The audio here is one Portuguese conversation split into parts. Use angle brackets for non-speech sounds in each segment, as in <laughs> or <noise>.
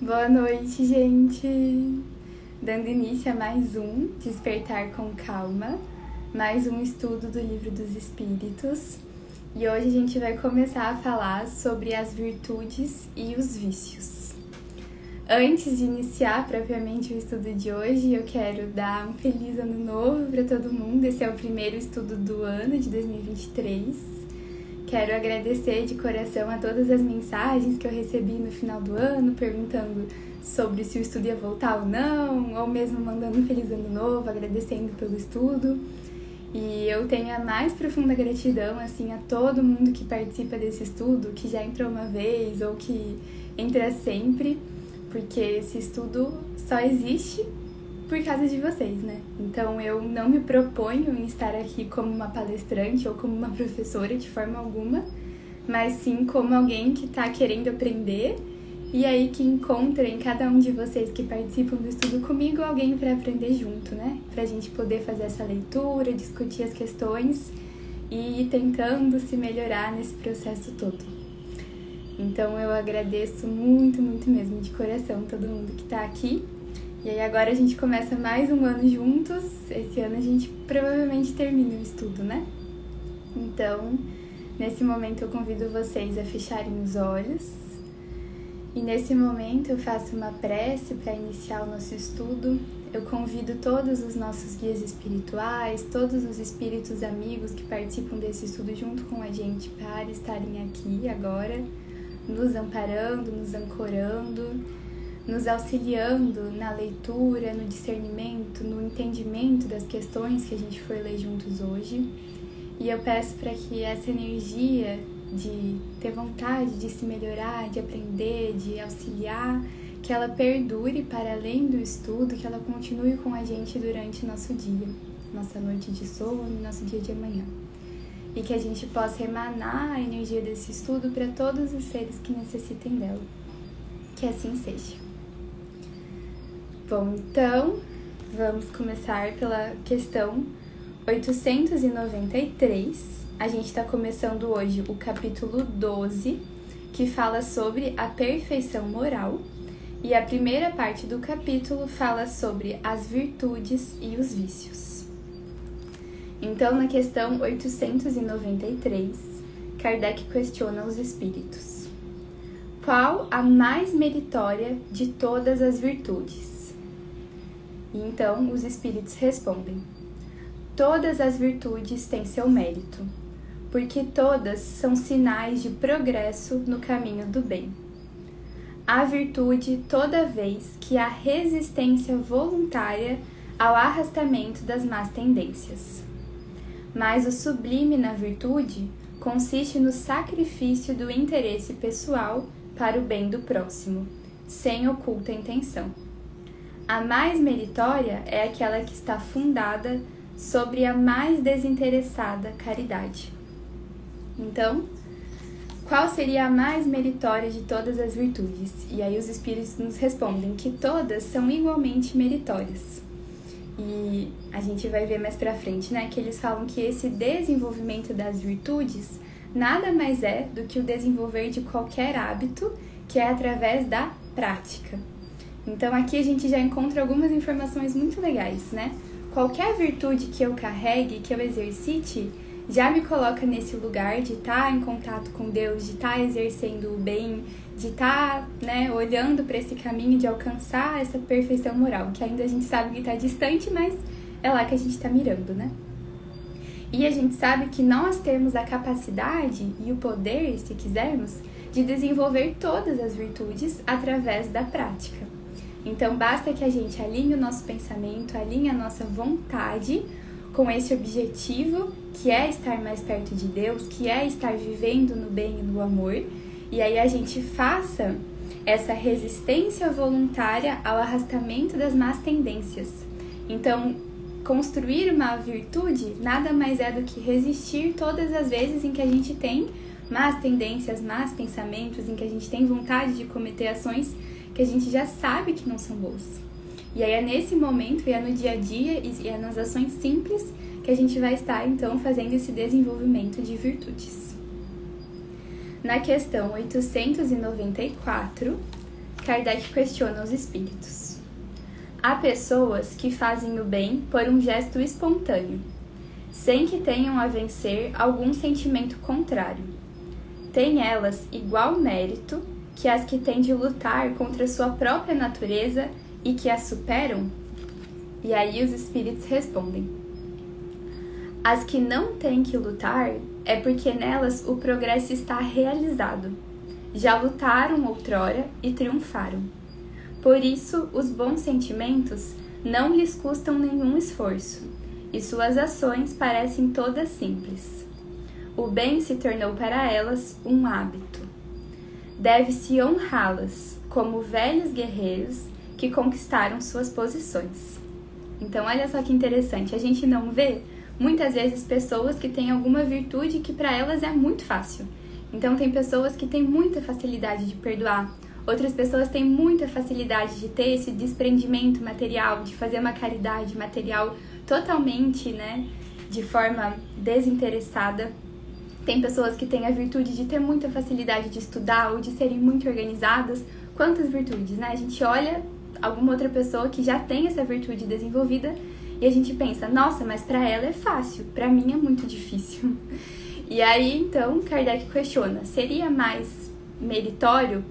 Boa noite, gente! Dando início a mais um Despertar com Calma, mais um estudo do Livro dos Espíritos. E hoje a gente vai começar a falar sobre as virtudes e os vícios. Antes de iniciar propriamente o estudo de hoje, eu quero dar um feliz ano novo para todo mundo. Esse é o primeiro estudo do ano de 2023. Quero agradecer de coração a todas as mensagens que eu recebi no final do ano, perguntando sobre se o estudo ia voltar ou não, ou mesmo mandando um feliz ano novo, agradecendo pelo estudo. E eu tenho a mais profunda gratidão assim a todo mundo que participa desse estudo, que já entrou uma vez ou que entra sempre, porque esse estudo só existe por causa de vocês, né? Então eu não me proponho em estar aqui como uma palestrante ou como uma professora de forma alguma, mas sim como alguém que está querendo aprender e aí que encontra em cada um de vocês que participam do estudo comigo alguém para aprender junto, né? Para a gente poder fazer essa leitura, discutir as questões e ir tentando se melhorar nesse processo todo. Então eu agradeço muito, muito mesmo de coração todo mundo que está aqui e aí agora a gente começa mais um ano juntos. Esse ano a gente provavelmente termina o estudo, né? Então, nesse momento eu convido vocês a fecharem os olhos. E nesse momento eu faço uma prece para iniciar o nosso estudo. Eu convido todos os nossos guias espirituais, todos os espíritos amigos que participam desse estudo junto com a gente para estarem aqui agora, nos amparando, nos ancorando nos auxiliando na leitura, no discernimento, no entendimento das questões que a gente for ler juntos hoje. E eu peço para que essa energia de ter vontade de se melhorar, de aprender, de auxiliar, que ela perdure para além do estudo, que ela continue com a gente durante nosso dia, nossa noite de sono, nosso dia de amanhã. E que a gente possa emanar a energia desse estudo para todos os seres que necessitem dela. Que assim seja. Bom, então vamos começar pela questão 893. A gente está começando hoje o capítulo 12, que fala sobre a perfeição moral. E a primeira parte do capítulo fala sobre as virtudes e os vícios. Então, na questão 893, Kardec questiona os espíritos: Qual a mais meritória de todas as virtudes? E então os espíritos respondem: Todas as virtudes têm seu mérito, porque todas são sinais de progresso no caminho do bem. Há virtude toda vez que há resistência voluntária ao arrastamento das más tendências. Mas o sublime na virtude consiste no sacrifício do interesse pessoal para o bem do próximo, sem oculta intenção. A mais meritória é aquela que está fundada sobre a mais desinteressada caridade. Então, qual seria a mais meritória de todas as virtudes? E aí os espíritos nos respondem que todas são igualmente meritórias. E a gente vai ver mais pra frente, né, que eles falam que esse desenvolvimento das virtudes nada mais é do que o desenvolver de qualquer hábito, que é através da prática. Então aqui a gente já encontra algumas informações muito legais, né? Qualquer virtude que eu carregue, que eu exercite, já me coloca nesse lugar de estar tá em contato com Deus, de estar tá exercendo o bem, de estar tá, né, olhando para esse caminho de alcançar essa perfeição moral, que ainda a gente sabe que está distante, mas é lá que a gente está mirando, né? E a gente sabe que nós temos a capacidade e o poder, se quisermos, de desenvolver todas as virtudes através da prática. Então basta que a gente alinhe o nosso pensamento, alinhe a nossa vontade com esse objetivo que é estar mais perto de Deus, que é estar vivendo no bem e no amor, e aí a gente faça essa resistência voluntária ao arrastamento das más tendências. Então, construir uma virtude nada mais é do que resistir todas as vezes em que a gente tem más tendências, más pensamentos, em que a gente tem vontade de cometer ações que a gente já sabe que não são boas. E aí é nesse momento, e é no dia a dia, e é nas ações simples que a gente vai estar então fazendo esse desenvolvimento de virtudes. Na questão 894, Kardec questiona os espíritos. Há pessoas que fazem o bem por um gesto espontâneo, sem que tenham a vencer algum sentimento contrário. Têm elas igual mérito que as que têm de lutar contra sua própria natureza e que a superam? E aí os espíritos respondem: As que não têm que lutar é porque nelas o progresso está realizado. Já lutaram outrora e triunfaram. Por isso, os bons sentimentos não lhes custam nenhum esforço, e suas ações parecem todas simples. O bem se tornou para elas um hábito. Deve-se honrá-las como velhos guerreiros que conquistaram suas posições. Então, olha só que interessante, a gente não vê muitas vezes pessoas que têm alguma virtude que para elas é muito fácil. Então, tem pessoas que têm muita facilidade de perdoar, outras pessoas têm muita facilidade de ter esse desprendimento material, de fazer uma caridade material totalmente, né, de forma desinteressada. Tem pessoas que têm a virtude de ter muita facilidade de estudar ou de serem muito organizadas. Quantas virtudes, né? A gente olha alguma outra pessoa que já tem essa virtude desenvolvida e a gente pensa, nossa, mas para ela é fácil, para mim é muito difícil. <laughs> E aí, então, Kardec questiona: seria mais meritório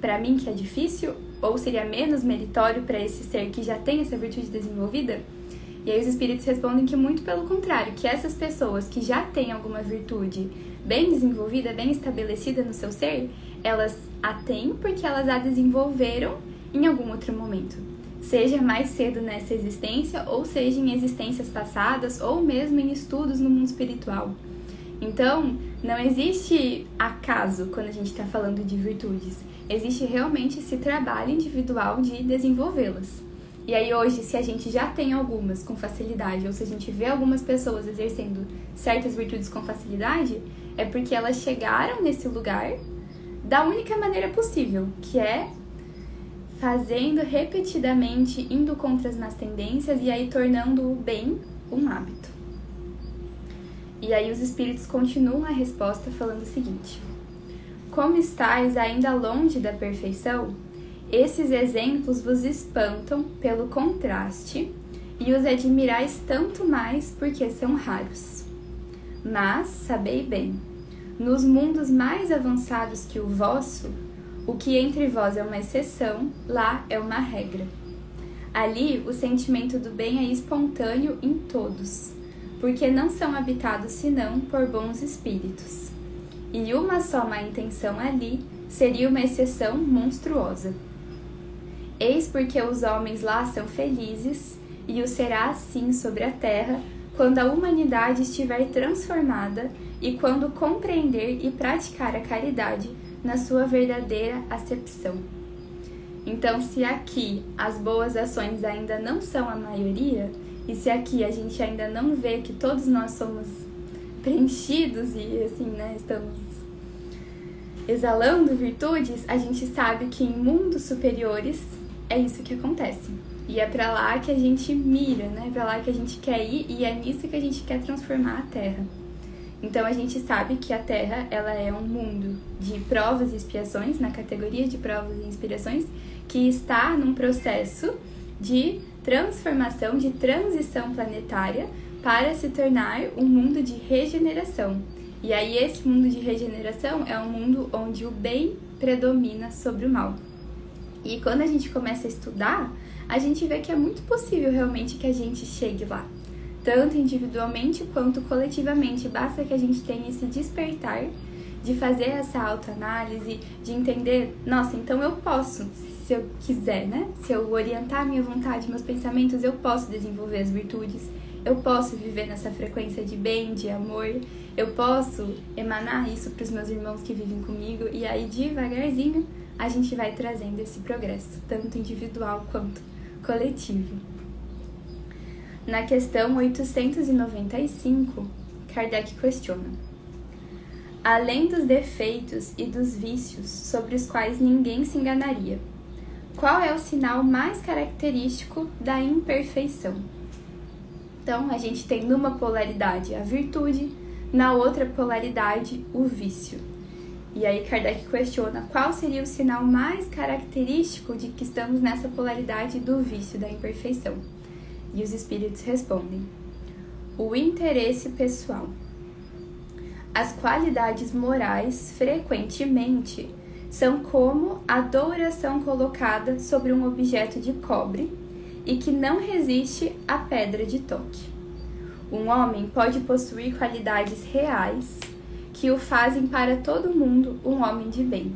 para mim que é difícil ou seria menos meritório para esse ser que já tem essa virtude desenvolvida? E aí os espíritos respondem que muito pelo contrário, que essas pessoas que já têm alguma virtude bem desenvolvida, bem estabelecida no seu ser, elas a têm porque elas a desenvolveram em algum outro momento. Seja mais cedo nessa existência, ou seja em existências passadas, ou mesmo em estudos no mundo espiritual. Então, não existe acaso quando a gente está falando de virtudes. Existe realmente esse trabalho individual de desenvolvê-las. E aí hoje, se a gente já tem algumas com facilidade, ou se a gente vê algumas pessoas exercendo certas virtudes com facilidade, é porque elas chegaram nesse lugar da única maneira possível, que é fazendo repetidamente, indo contra as más tendências e aí tornando o bem um hábito. E aí os espíritos continuam a resposta falando o seguinte: Como estáis ainda longe da perfeição, esses exemplos vos espantam pelo contraste e os admirais tanto mais porque são raros. Mas sabei bem, nos mundos mais avançados que o vosso, o que entre vós é uma exceção, lá é uma regra. Ali o sentimento do bem é espontâneo em todos, porque não são habitados senão por bons espíritos. E uma só má intenção ali seria uma exceção monstruosa. Eis porque os homens lá são felizes, e o será assim sobre a terra quando a humanidade estiver transformada e quando compreender e praticar a caridade na sua verdadeira acepção. Então, se aqui as boas ações ainda não são a maioria, e se aqui a gente ainda não vê que todos nós somos preenchidos e assim, né, estamos exalando virtudes, a gente sabe que em mundos superiores é isso que acontece. E é para lá que a gente mira, né? É para lá que a gente quer ir e é nisso que a gente quer transformar a Terra. Então a gente sabe que a Terra ela é um mundo de provas e expiações, na categoria de provas e inspirações, que está num processo de transformação, de transição planetária para se tornar um mundo de regeneração. E aí esse mundo de regeneração é um mundo onde o bem predomina sobre o mal. E quando a gente começa a estudar, a gente vê que é muito possível realmente que a gente chegue lá tanto individualmente quanto coletivamente. Basta que a gente tenha esse despertar de fazer essa autoanálise, de entender, nossa, então eu posso, se eu quiser, né? Se eu orientar minha vontade, meus pensamentos, eu posso desenvolver as virtudes, eu posso viver nessa frequência de bem, de amor, eu posso emanar isso para os meus irmãos que vivem comigo e aí devagarzinho a gente vai trazendo esse progresso, tanto individual quanto coletivo. Na questão 895, Kardec questiona: Além dos defeitos e dos vícios sobre os quais ninguém se enganaria, qual é o sinal mais característico da imperfeição? Então, a gente tem numa polaridade a virtude, na outra polaridade o vício. E aí Kardec questiona qual seria o sinal mais característico de que estamos nessa polaridade do vício, da imperfeição. E os espíritos respondem: o interesse pessoal. As qualidades morais frequentemente são como a adoração colocada sobre um objeto de cobre e que não resiste à pedra de toque. Um homem pode possuir qualidades reais que o fazem para todo mundo um homem de bem.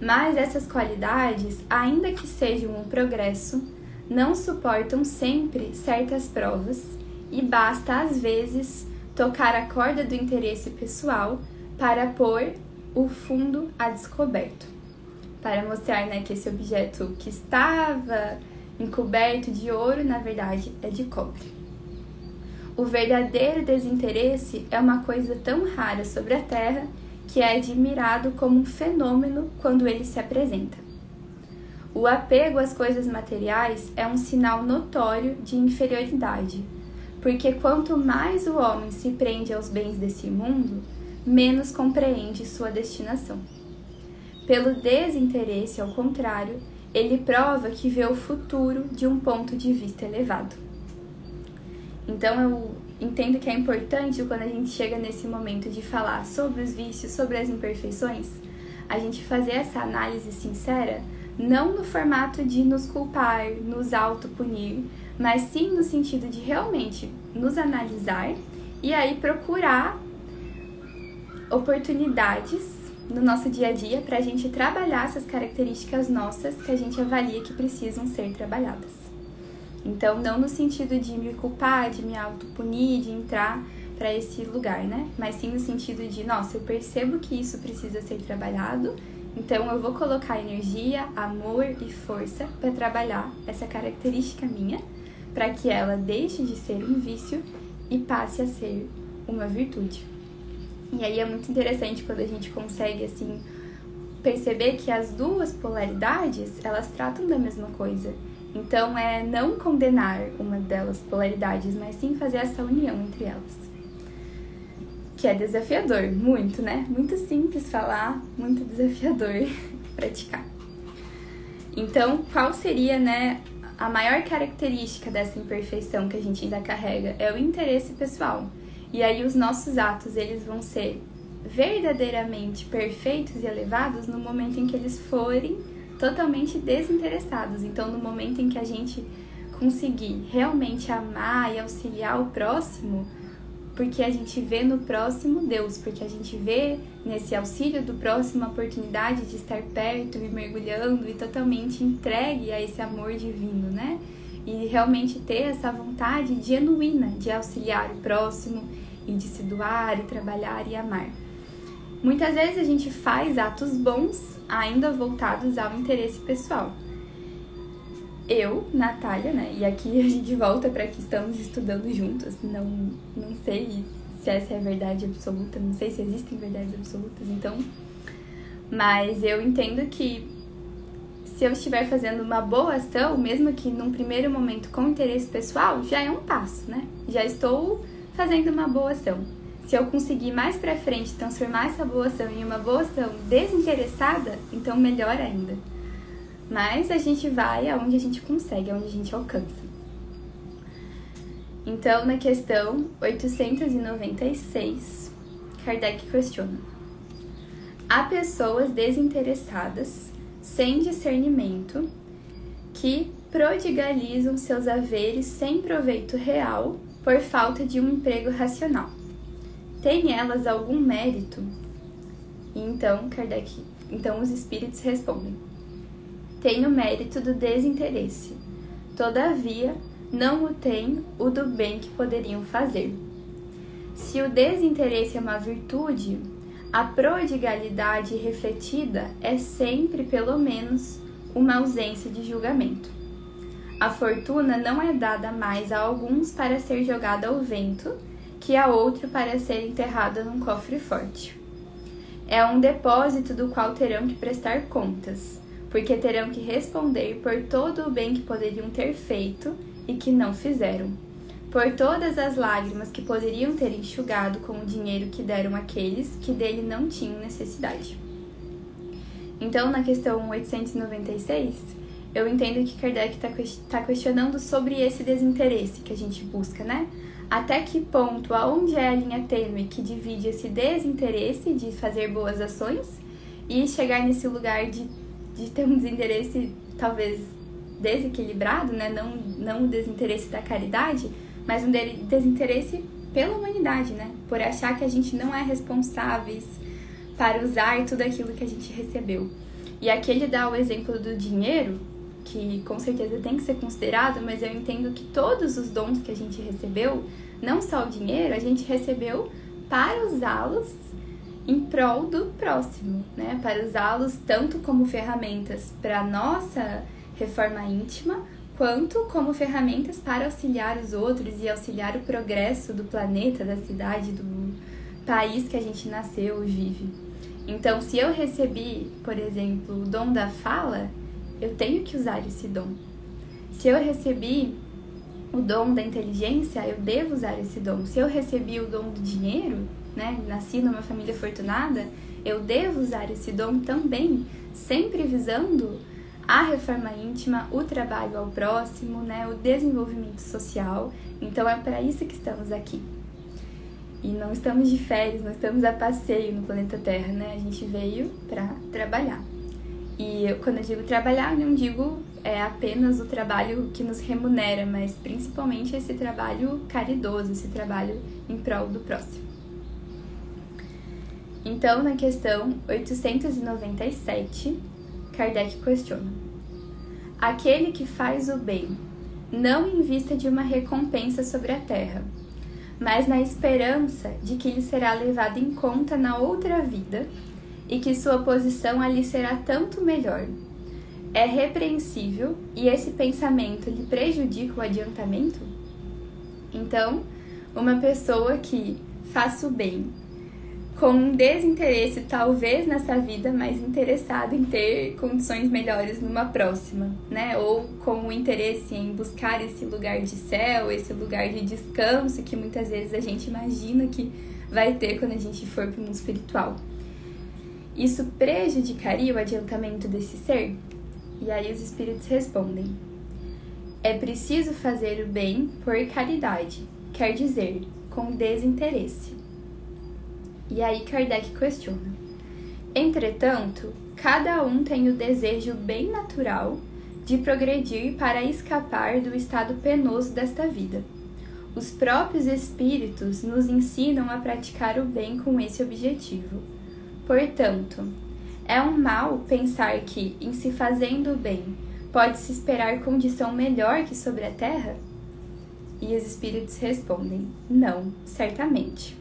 Mas essas qualidades, ainda que sejam um progresso, não suportam sempre certas provas e basta às vezes tocar a corda do interesse pessoal para pôr o fundo a descoberto, para mostrar né, que esse objeto que estava encoberto de ouro, na verdade, é de cobre. O verdadeiro desinteresse é uma coisa tão rara sobre a Terra que é admirado como um fenômeno quando ele se apresenta. O apego às coisas materiais é um sinal notório de inferioridade, porque quanto mais o homem se prende aos bens desse mundo, menos compreende sua destinação. Pelo desinteresse, ao contrário, ele prova que vê o futuro de um ponto de vista elevado. Então eu entendo que é importante quando a gente chega nesse momento de falar sobre os vícios, sobre as imperfeições, a gente fazer essa análise sincera, não no formato de nos culpar, nos autopunir, mas sim no sentido de realmente nos analisar e aí procurar oportunidades no nosso dia a dia para a gente trabalhar essas características nossas que a gente avalia que precisam ser trabalhadas. Então, não no sentido de me culpar, de me autopunir, de entrar para esse lugar, né? Mas sim no sentido de, nossa, eu percebo que isso precisa ser trabalhado, então eu vou colocar energia, amor e força para trabalhar essa característica minha, para que ela deixe de ser um vício e passe a ser uma virtude. E aí é muito interessante quando a gente consegue assim perceber que as duas polaridades, elas tratam da mesma coisa. Então é não condenar uma delas polaridades, mas sim fazer essa união entre elas. Que é desafiador, muito, né? Muito simples falar, muito desafiador <laughs> praticar. Então, qual seria, né, a maior característica dessa imperfeição que a gente ainda carrega? É o interesse pessoal. E aí os nossos atos, eles vão ser verdadeiramente perfeitos e elevados no momento em que eles forem totalmente desinteressados. Então, no momento em que a gente conseguir realmente amar e auxiliar o próximo, porque a gente vê no próximo Deus, porque a gente vê nesse auxílio do próximo a oportunidade de estar perto e mergulhando e totalmente entregue a esse amor divino, né? E realmente ter essa vontade genuína de auxiliar o próximo e de se doar e trabalhar e amar. Muitas vezes a gente faz atos bons ainda voltados ao interesse pessoal. Eu, Natália, né? E aqui a gente volta para que estamos estudando juntas. Não, não sei se essa é a verdade absoluta, não sei se existem verdades absolutas, então. Mas eu entendo que se eu estiver fazendo uma boa ação, mesmo que num primeiro momento com interesse pessoal, já é um passo, né? Já estou fazendo uma boa ação se eu conseguir mais para frente transformar essa boa ação em uma boa ação desinteressada, então melhor ainda. Mas a gente vai aonde a gente consegue, aonde a gente alcança. Então, na questão 896, Kardec questiona: Há pessoas desinteressadas, sem discernimento, que prodigalizam seus haveres sem proveito real por falta de um emprego racional. Tem elas algum mérito? então Kardec, então os espíritos respondem: Tem o mérito do desinteresse. Todavia, não o tem o do bem que poderiam fazer. Se o desinteresse é uma virtude, a prodigalidade refletida é sempre, pelo menos, uma ausência de julgamento. A fortuna não é dada mais a alguns para ser jogada ao vento, que a outra para ser enterrada num cofre forte. É um depósito do qual terão que prestar contas, porque terão que responder por todo o bem que poderiam ter feito e que não fizeram, por todas as lágrimas que poderiam ter enxugado com o dinheiro que deram aqueles que dele não tinham necessidade. Então, na questão 896, eu entendo que Kardec está tá questionando sobre esse desinteresse que a gente busca, né? Até que ponto, aonde é a linha tênue que divide esse desinteresse de fazer boas ações e chegar nesse lugar de, de ter um desinteresse talvez desequilibrado, né? Não, não o desinteresse da caridade, mas um desinteresse pela humanidade, né? Por achar que a gente não é responsáveis para usar tudo aquilo que a gente recebeu. E aqui ele dá o exemplo do dinheiro, que com certeza tem que ser considerado, mas eu entendo que todos os dons que a gente recebeu, não só o dinheiro, a gente recebeu para usá-los em prol do próximo, né? Para usá-los tanto como ferramentas para nossa reforma íntima, quanto como ferramentas para auxiliar os outros e auxiliar o progresso do planeta, da cidade, do país que a gente nasceu e vive. Então, se eu recebi, por exemplo, o dom da fala, eu tenho que usar esse dom. Se eu recebi o dom da inteligência, eu devo usar esse dom. Se eu recebi o dom do dinheiro, né, nasci numa família afortunada, eu devo usar esse dom também, sempre visando a reforma íntima, o trabalho ao próximo, né, o desenvolvimento social. Então é para isso que estamos aqui. E não estamos de férias, não estamos a passeio no planeta Terra, né? A gente veio para trabalhar. E quando eu digo trabalhar, não digo é apenas o trabalho que nos remunera, mas principalmente esse trabalho caridoso, esse trabalho em prol do próximo. Então, na questão 897, Kardec questiona: Aquele que faz o bem não em vista de uma recompensa sobre a terra, mas na esperança de que lhe será levado em conta na outra vida e que sua posição ali será tanto melhor. É repreensível e esse pensamento lhe prejudica o adiantamento? Então, uma pessoa que faça o bem com um desinteresse, talvez nessa vida, mas interessado em ter condições melhores numa próxima, né? Ou com o interesse em buscar esse lugar de céu, esse lugar de descanso que muitas vezes a gente imagina que vai ter quando a gente for para o mundo espiritual. Isso prejudicaria o adiantamento desse ser? E aí os espíritos respondem: É preciso fazer o bem por caridade, quer dizer, com desinteresse e aí Kardec questiona. Entretanto, cada um tem o desejo bem natural de progredir para escapar do estado penoso desta vida. Os próprios espíritos nos ensinam a praticar o bem com esse objetivo. Portanto, é um mal pensar que, em se fazendo o bem, pode-se esperar condição melhor que sobre a terra? E os espíritos respondem: não, certamente.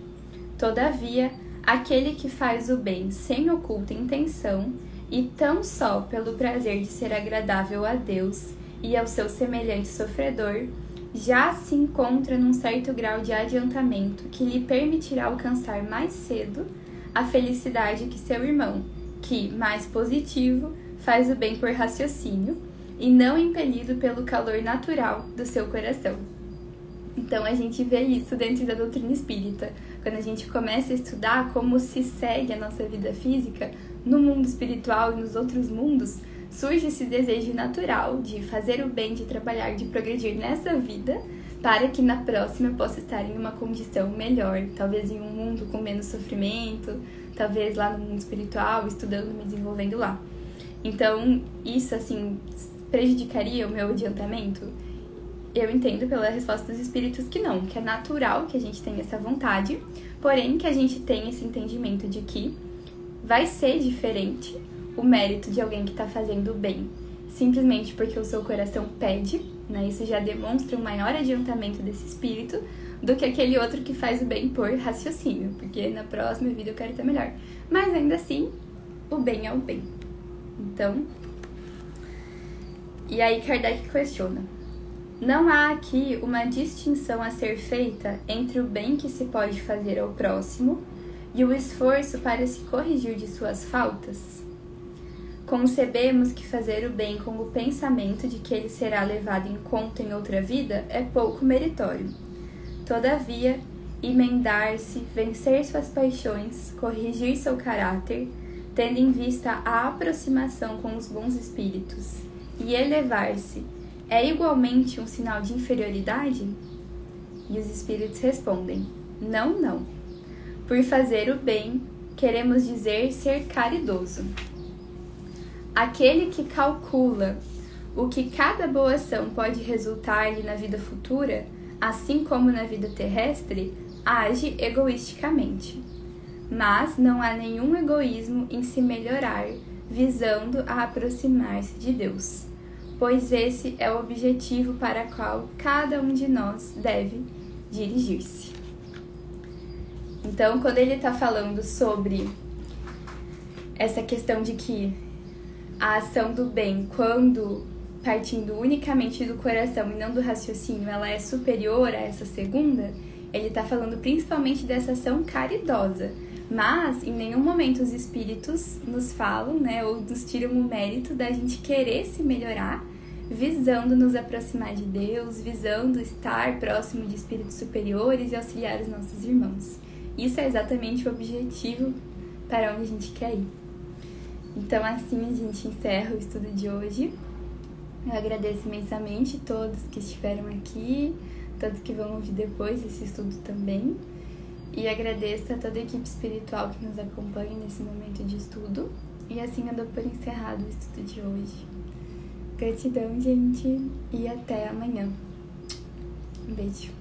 Todavia, aquele que faz o bem sem oculta intenção e tão só pelo prazer de ser agradável a Deus e ao seu semelhante sofredor, já se encontra num certo grau de adiantamento que lhe permitirá alcançar mais cedo a felicidade que seu irmão, que, mais positivo, faz o bem por raciocínio e não impelido pelo calor natural do seu coração. Então a gente vê isso dentro da doutrina espírita. Quando a gente começa a estudar como se segue a nossa vida física no mundo espiritual e nos outros mundos, surge esse desejo natural de fazer o bem, de trabalhar, de progredir nessa vida, para que na próxima eu possa estar em uma condição melhor, talvez em um mundo com menos sofrimento, talvez lá no mundo espiritual, estudando, me desenvolvendo lá. Então, isso assim prejudicaria o meu adiantamento? eu entendo pela resposta dos espíritos que não, que é natural que a gente tenha essa vontade, porém que a gente tenha esse entendimento de que vai ser diferente o mérito de alguém que está fazendo bem, simplesmente porque o seu coração pede, né? Isso já demonstra um maior adiantamento desse espírito do que aquele outro que faz o bem por raciocínio, porque na próxima vida eu quero estar melhor. Mas ainda assim, o bem é o bem. Então, e aí Kardec questiona: não há aqui uma distinção a ser feita entre o bem que se pode fazer ao próximo e o esforço para se corrigir de suas faltas? Concebemos que fazer o bem com o pensamento de que ele será levado em conta em outra vida é pouco meritório, todavia, emendar-se, vencer suas paixões, corrigir seu caráter, tendo em vista a aproximação com os bons espíritos, e elevar-se, é igualmente um sinal de inferioridade? E os espíritos respondem: Não, não. Por fazer o bem, queremos dizer ser caridoso. Aquele que calcula o que cada boa ação pode resultar-lhe na vida futura, assim como na vida terrestre, age egoisticamente. Mas não há nenhum egoísmo em se melhorar, visando a aproximar-se de Deus, pois esse é o objetivo para o qual cada um de nós deve dirigir-se. Então, quando ele está falando sobre essa questão de que a ação do bem, quando partindo unicamente do coração e não do raciocínio, ela é superior a essa segunda, ele está falando principalmente dessa ação caridosa. Mas em nenhum momento os espíritos nos falam, né, ou nos tiram o mérito da gente querer se melhorar, visando nos aproximar de Deus, visando estar próximo de espíritos superiores e auxiliar os nossos irmãos. Isso é exatamente o objetivo para onde a gente quer ir. Então, assim a gente encerra o estudo de hoje. Eu agradeço imensamente todos que estiveram aqui, todos que vão ouvir depois esse estudo também. E agradeço a toda a equipe espiritual que nos acompanha nesse momento de estudo. E assim eu dou por encerrado o estudo de hoje. Gratidão, gente, e até amanhã. Um beijo.